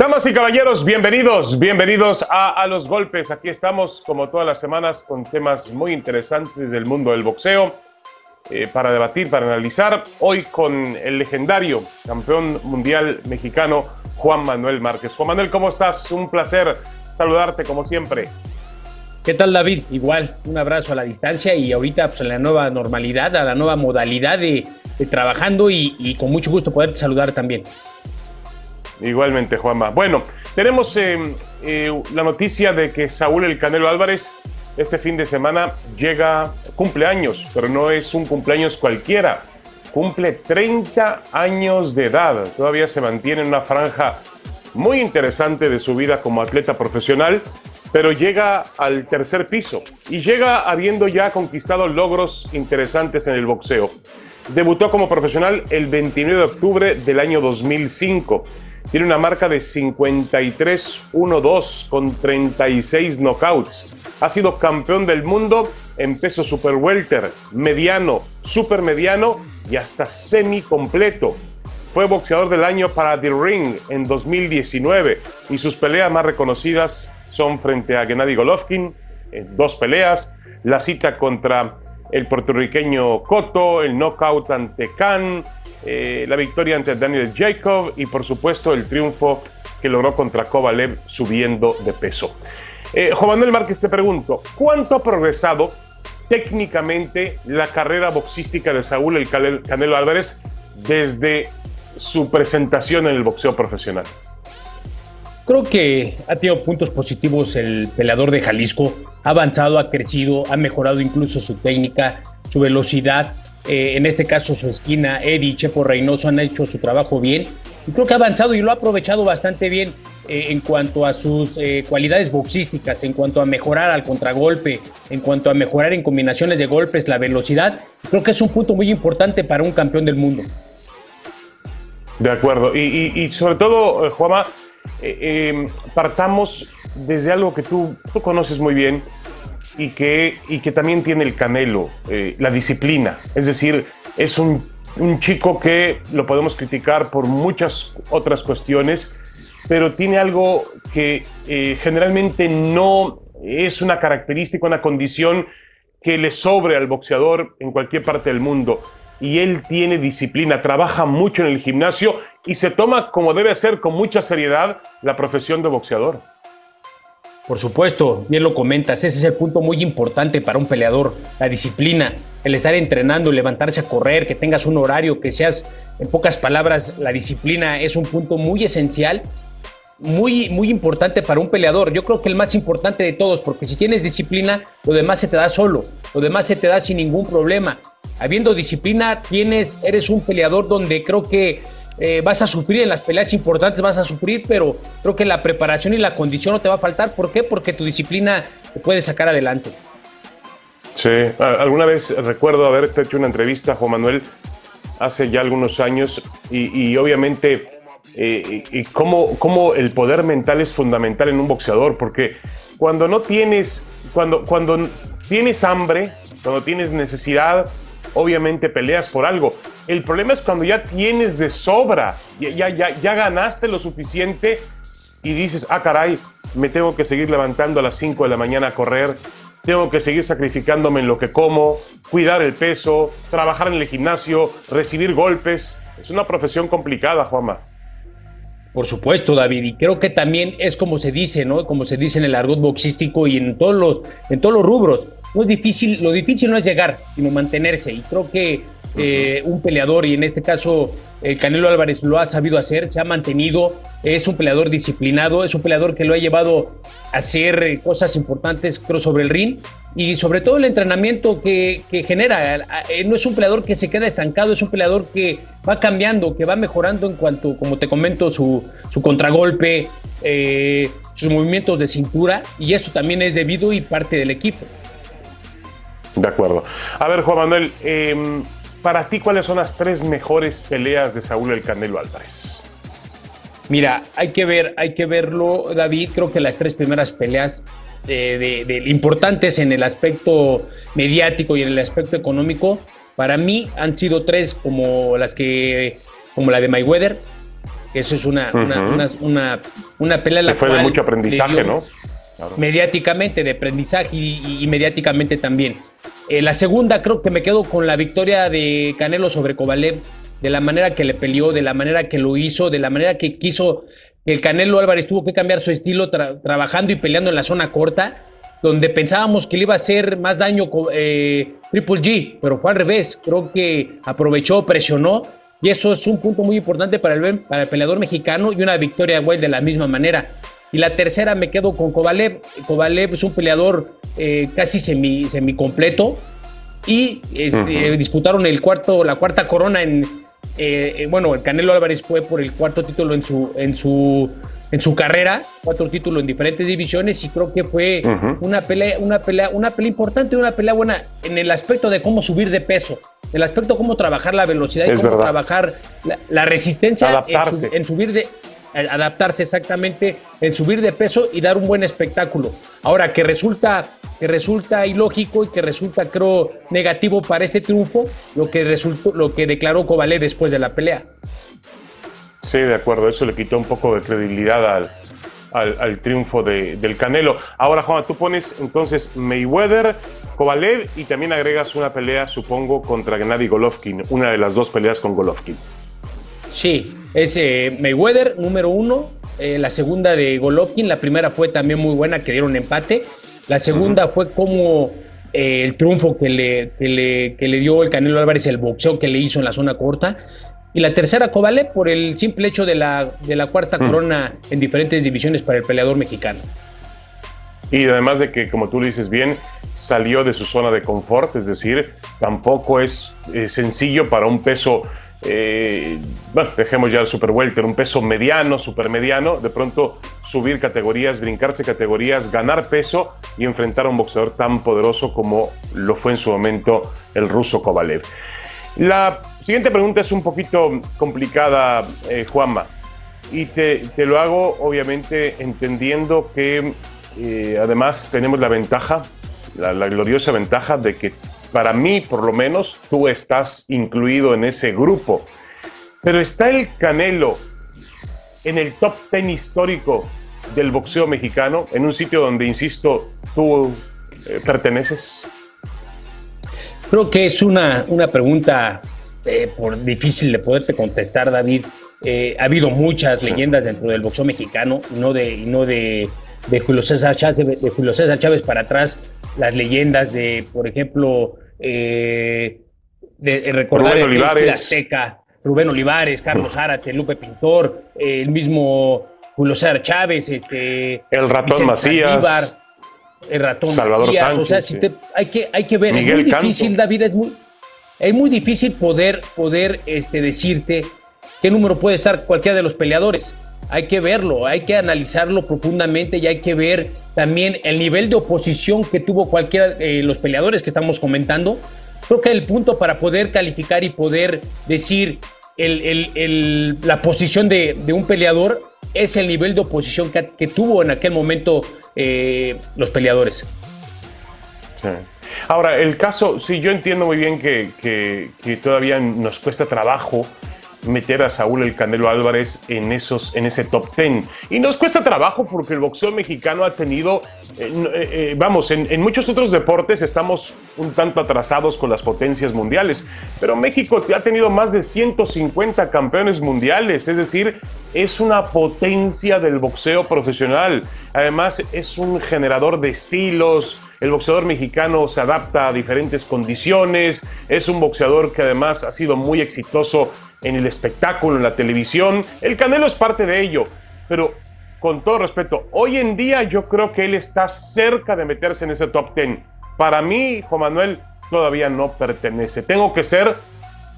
Damas y caballeros, bienvenidos, bienvenidos a, a, los golpes. Aquí estamos como todas las semanas con temas muy interesantes del mundo del boxeo eh, para debatir, para analizar. Hoy con el legendario campeón mundial mexicano Juan Manuel Márquez. Juan Manuel, ¿cómo estás? Un placer saludarte como siempre. ¿Qué tal David? Igual, un abrazo a la distancia y ahorita pues, en la nueva normalidad, a la nueva modalidad de, de trabajando y, y con mucho gusto poderte saludar también. Igualmente, Juanma. Bueno, tenemos eh, eh, la noticia de que Saúl El Canelo Álvarez este fin de semana llega, cumpleaños, pero no es un cumpleaños cualquiera. Cumple 30 años de edad. Todavía se mantiene en una franja muy interesante de su vida como atleta profesional, pero llega al tercer piso y llega habiendo ya conquistado logros interesantes en el boxeo. Debutó como profesional el 29 de octubre del año 2005 tiene una marca de 53-1-2 con 36 knockouts. Ha sido campeón del mundo en peso super welter, mediano, super mediano y hasta semi completo. Fue boxeador del año para The Ring en 2019 y sus peleas más reconocidas son frente a Gennady Golovkin, en dos peleas, la cita contra el puertorriqueño Cotto, el knockout ante Khan, eh, la victoria ante Daniel Jacob y por supuesto el triunfo que logró contra Kovalev subiendo de peso. Eh, Juan Manuel Márquez, te pregunto, ¿cuánto ha progresado técnicamente la carrera boxística de Saúl el Canelo Álvarez desde su presentación en el boxeo profesional? Creo que ha tenido puntos positivos el peleador de Jalisco. Ha avanzado, ha crecido, ha mejorado incluso su técnica, su velocidad, eh, en este caso su esquina, Eddie, Chepo Reynoso han hecho su trabajo bien. Y creo que ha avanzado y lo ha aprovechado bastante bien eh, en cuanto a sus eh, cualidades boxísticas, en cuanto a mejorar al contragolpe, en cuanto a mejorar en combinaciones de golpes, la velocidad. Creo que es un punto muy importante para un campeón del mundo. De acuerdo. Y, sobre todo, Juama, partamos desde algo que tú, tú conoces muy bien, y que, y que también tiene el Canelo, eh, la disciplina. Es decir, es un, un, chico que lo podemos criticar por muchas otras cuestiones, pero tiene algo que eh, generalmente no es una característica, una condición que le sobre al boxeador en cualquier parte del mundo. Y él tiene disciplina, trabaja mucho en el gimnasio y se toma como debe ser con mucha seriedad la profesión de boxeador. Por supuesto, bien lo comentas, ese es el punto muy importante para un peleador, la disciplina, el estar entrenando, levantarse a correr, que tengas un horario, que seas, en pocas palabras, la disciplina es un punto muy esencial, muy, muy importante para un peleador. Yo creo que el más importante de todos, porque si tienes disciplina, lo demás se te da solo, lo demás se te da sin ningún problema. Habiendo disciplina, tienes, eres un peleador donde creo que eh, vas a sufrir en las peleas importantes, vas a sufrir, pero creo que la preparación y la condición no te va a faltar. ¿Por qué? Porque tu disciplina te puede sacar adelante. Sí, alguna vez recuerdo haberte hecho una entrevista, Juan Manuel, hace ya algunos años, y, obviamente eh, cómo, cómo, el poder mental es fundamental en un boxeador, porque cuando no tienes, cuando, cuando tienes hambre, cuando tienes necesidad, obviamente peleas por algo. El problema es cuando ya tienes de sobra, ya, ya, ya, ganaste lo suficiente y dices, ah, caray, me tengo que seguir levantando a las 5 de la mañana a correr, tengo que seguir sacrificándome en lo que como, cuidar el peso, trabajar en el gimnasio, recibir golpes. Es una profesión complicada, Juanma. Por supuesto, David, y creo que también es como se dice, ¿no? Como se dice en el argot boxístico y en todos los, en todos los rubros no es difícil, lo difícil no es llegar, sino mantenerse. Y creo que eh, un peleador, y en este caso el Canelo Álvarez lo ha sabido hacer, se ha mantenido, es un peleador disciplinado, es un peleador que lo ha llevado a hacer eh, cosas importantes, creo, sobre el ring. Y sobre todo el entrenamiento que, genera. Eh, no es un peleador que se queda estancado, es un peleador que va cambiando, que va mejorando en cuanto, como te comento, su, su contragolpe, sus movimientos de cintura. Y eso también es debido y parte del equipo. De acuerdo. A ver, Juan Manuel, em, para ti, ¿cuáles son las tres mejores peleas de Saúl El Canelo Álvarez? Mira, hay que ver, hay que verlo, David. Creo que las tres primeras peleas de, importantes en el aspecto mediático y en el aspecto económico, para mí han sido tres como las que, como la de Mayweather, Eso es una, una, una, una, pelea la fue de mucho aprendizaje, ¿no? Mediáticamente, de aprendizaje y, mediáticamente también. Eh, la segunda, creo que me quedo con la victoria de Canelo sobre Kovalev, de la manera que le peleó, de la manera que lo hizo, de la manera que quiso. El Canelo Álvarez tuvo que cambiar su estilo trabajando y peleando en la zona corta, donde pensábamos que le iba a hacer más daño eh, Triple G, pero fue al revés. Creo que aprovechó, presionó y eso es un punto muy importante para el, para el peleador mexicano y una victoria de de la misma manera. Y la tercera me quedo con Kovalev. Kovalev es un peleador eh, casi semi, completo y este, disputaron el cuarto, la cuarta corona en, eh, eh, bueno, el Canelo Álvarez fue por el cuarto título en su, en su, en su carrera, cuatro títulos en diferentes divisiones y creo que fue una pelea, una pelea, una pelea importante, una pelea buena en el aspecto de cómo subir de peso el aspecto cómo trabajar la velocidad y cómo trabajar la, resistencia en, subir de adaptarse exactamente en subir de peso y dar un buen espectáculo. Ahora que resulta que resulta ilógico y que resulta creo negativo para este triunfo lo que resultó lo que declaró Cobalé después de la pelea. Sí, de acuerdo, eso le quitó un poco de credibilidad al, al, triunfo de, del Canelo. Ahora, Juan, tú pones entonces Mayweather, Kovalev y también agregas una pelea, supongo, contra Gennady Golovkin, una de las dos peleas con Golovkin. Sí, es eh, Mayweather número uno, eh, la segunda de Golovkin, la primera fue también muy buena, que dieron empate, la segunda fue como eh, el triunfo que le, que le, que le dio el Canelo Álvarez, el boxeo que le hizo en la zona corta. Y la tercera Kovalev por el simple hecho de la, de la cuarta corona en diferentes divisiones para el peleador mexicano. Y además de que, como tú lo dices bien, salió de su zona de confort, es decir, tampoco es eh, sencillo para un peso, eh, bueno, dejemos ya el super welter, un peso mediano, super mediano, de pronto subir categorías, brincarse categorías, ganar peso y enfrentar a un boxeador tan poderoso como lo fue en su momento el ruso Kovalev. La siguiente pregunta es un poquito complicada, eh, Juanma, y te, lo hago obviamente entendiendo que eh, además tenemos la ventaja, la, gloriosa ventaja de que para mí por lo menos tú estás incluido en ese grupo. Pero está el Canelo en el top 10 histórico del boxeo mexicano, en un sitio donde, insisto, tú eh, perteneces. Creo que es una, una pregunta eh, por difícil de poderte contestar, David. Eh, ha habido muchas leyendas dentro del boxeo mexicano, no de, no de, de, Julio César Chávez, de, Julio César Chávez para atrás, las leyendas de, por ejemplo, eh, de, recordar Rubén Olivares. Azteca, Rubén Olivares, Carlos Árate, Lupe Pintor, el mismo Julio César Chávez, este, el ratón Macías el ratón Salvador Sánchez, o sea, si te, hay, que, hay que ver, es muy difícil, David, es muy, es muy difícil poder, poder este, decirte qué número puede estar cualquiera de los peleadores. Hay que verlo, hay que analizarlo profundamente y hay que ver también el nivel de oposición que tuvo cualquiera de los peleadores que estamos comentando. Creo que el punto para poder calificar y poder decir la posición de, un peleador es el nivel de oposición que, tuvo en aquel momento eh, los peleadores. Ahora, el caso, sí, yo entiendo muy bien que, que, todavía nos cuesta trabajo meter a Saúl el Canelo Álvarez en, esos, en ese top 10. Y nos cuesta trabajo porque el boxeo mexicano ha tenido, eh, eh, eh, vamos, en, en, muchos otros deportes estamos un tanto atrasados con las potencias mundiales, pero México ha tenido más de 150 campeones mundiales, es decir, es una potencia del boxeo profesional. Además, es un generador de estilos. El boxeador mexicano se adapta a diferentes condiciones. Es un boxeador que además ha sido muy exitoso en el espectáculo, en la televisión. El Canelo es parte de ello, pero con todo respeto, hoy en día yo creo que él está cerca de meterse en ese top 10. Para mí, Juan Manuel todavía no pertenece. Tengo que ser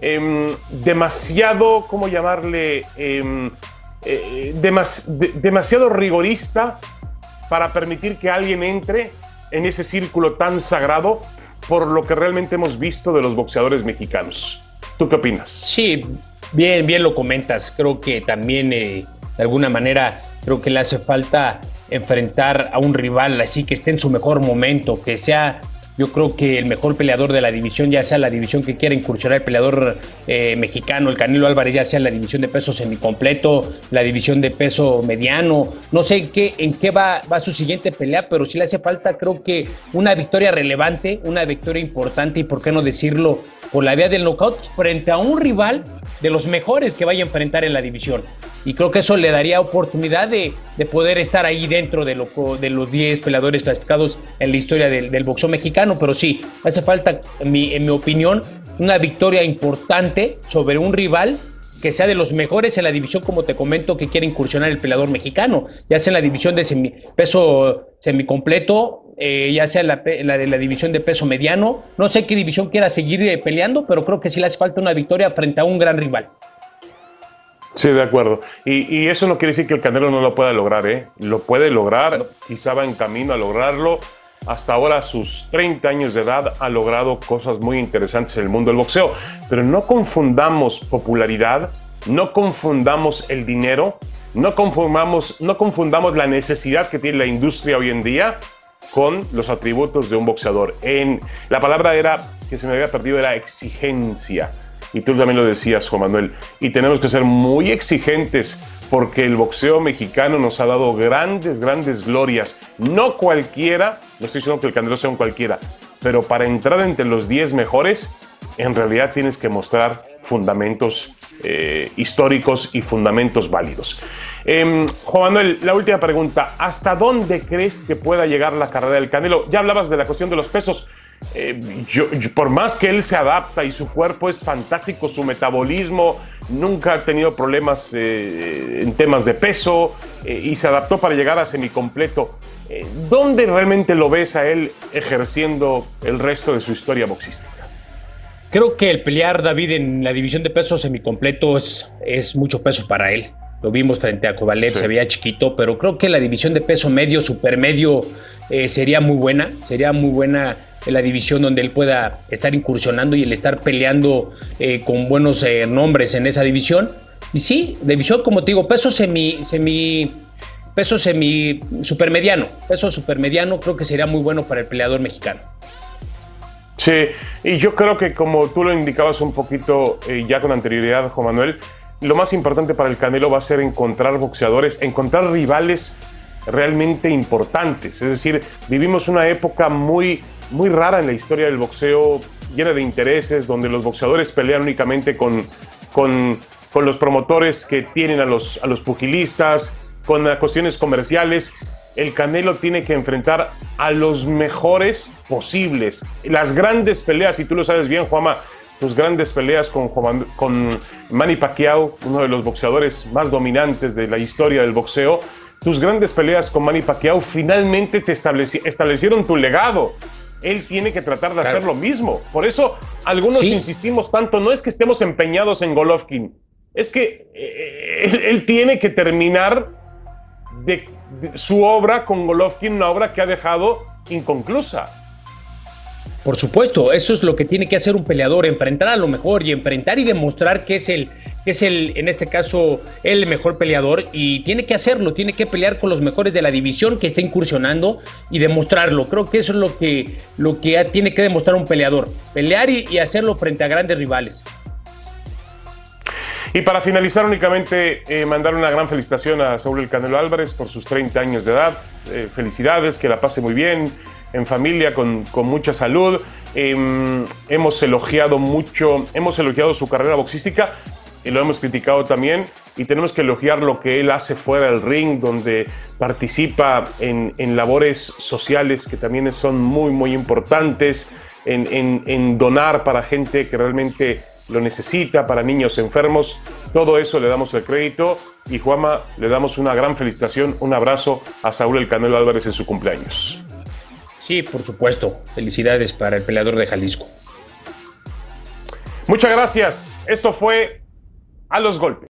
em, demasiado, ¿cómo llamarle? Em, eh, demasiado rigorista para permitir que alguien entre en ese círculo tan sagrado por lo que realmente hemos visto de los boxeadores mexicanos. ¿Tú qué opinas? Sí, bien, bien lo comentas. Creo que también eh, de alguna manera creo que le hace falta enfrentar a un rival así que esté en su mejor momento, que sea Yo creo que el mejor peleador de la división, ya sea la división que quiera incursionar el peleador eh, mexicano, el Canelo Álvarez, ya sea la división de peso semicompleto, la división de peso mediano, no sé en qué, en qué va, va su siguiente pelea, pero sí le hace falta, creo que una victoria relevante, una victoria importante y por qué no decirlo, por la vía del knockout frente a un rival de los mejores que vaya a enfrentar en la división y creo que eso le daría oportunidad de, poder estar ahí dentro de, lo, de los 10 peleadores clasificados en la historia del, boxeo mexicano, pero sí, hace falta, en mi, en mi opinión, una victoria importante sobre un rival que sea de los mejores en la división, como te comento, que quiere incursionar el peleador mexicano, ya sea en la división de semi, peso semicompleto, eh, ya sea la, la, de la división de peso mediano. No sé qué división quiera seguir eh, peleando, pero creo que sí le hace falta una victoria frente a un gran rival. Sí, de acuerdo. Y, eso no quiere decir que el Canelo no lo pueda lograr, ¿eh? Lo puede lograr, quizá va en camino a lograrlo. Hasta ahora, a sus 30 años de edad, ha logrado cosas muy interesantes en el mundo del boxeo. Pero no confundamos popularidad, no confundamos el dinero, no confundamos, no confundamos la necesidad que tiene la industria hoy en día con los atributos de un boxeador. En, la palabra era, que se me había perdido era exigencia y tú también lo decías, Juan Manuel, y tenemos que ser muy exigentes porque el boxeo mexicano nos ha dado grandes, grandes glorias. No cualquiera, no estoy diciendo que el Canelo sea un cualquiera, pero para entrar entre los 10 mejores, en realidad tienes que mostrar fundamentos eh, históricos y fundamentos válidos. Em, Juan Manuel, la última pregunta. ¿Hasta dónde crees que pueda llegar la carrera del Canelo? Ya hablabas de la cuestión de los pesos. Eh, por más que él se adapta y su cuerpo es fantástico, su metabolismo, nunca ha tenido problemas eh, en temas de peso eh, y se adaptó para llegar a semicompleto. ¿Dónde realmente lo ves a él ejerciendo el resto de su historia boxística? Creo que el pelear David en la división de peso semicompleto es mucho peso para él. Lo vimos frente a Kovalev, se veía chiquito, pero creo que la división de peso medio, supermedio, sería muy buena. Sería muy buena en la división donde él pueda estar incursionando y el estar peleando eh, con buenos eh, nombres en esa división. Y sí, división, como te digo, peso semi, semi, peso semi supermediano, peso supermediano creo que sería muy bueno para el peleador mexicano. Sí, y yo creo que como tú lo indicabas un poquito eh, ya con anterioridad, Juan Manuel, lo más importante para el Canelo va a ser encontrar boxeadores, encontrar rivales realmente importantes. Es decir, vivimos una época muy muy rara en la historia del boxeo, llena de intereses, donde los boxeadores pelean únicamente con, con, con los promotores que tienen a los, a los pugilistas, con cuestiones comerciales. El Canelo tiene que enfrentar a los mejores posibles. Las grandes peleas, y tú lo sabes bien, Juama, tus grandes peleas con, con Manny Pacquiao, uno de los boxeadores más dominantes de la historia del boxeo, tus grandes peleas con Manny Pacquiao finalmente te establecieron tu legado él tiene que tratar de hacer lo mismo. Por eso algunos insistimos tanto, no es que estemos empeñados en Golovkin, es que eh, él, tiene que terminar de, su obra con Golovkin, una obra que ha dejado inconclusa. Por supuesto, eso es lo que tiene que hacer un peleador, enfrentar a lo mejor y enfrentar y demostrar que es el, es el, en este caso, el mejor peleador y tiene que hacerlo, tiene que pelear con los mejores de la división que está incursionando y demostrarlo. Creo que eso es lo que, lo que tiene que demostrar un peleador, pelear y, hacerlo frente a grandes rivales. Y para finalizar, únicamente eh, mandar una gran felicitación a Saúl El Canelo Álvarez por sus 30 años de edad. Eh, felicidades, que la pase muy bien, en familia, con, con mucha salud. Em, hemos elogiado mucho, hemos elogiado su carrera boxística, y lo hemos criticado también, y tenemos que elogiar lo que él hace fuera del ring, donde participa en, labores sociales que también son muy, muy importantes, en, donar para gente que realmente lo necesita, para niños enfermos. Todo eso le damos el crédito y Juama, le damos una gran felicitación, un abrazo a Saúl El Canelo Álvarez en su cumpleaños. Sí, por supuesto. Felicidades para el peleador de Jalisco. Muchas gracias. Esto fue a los golpes.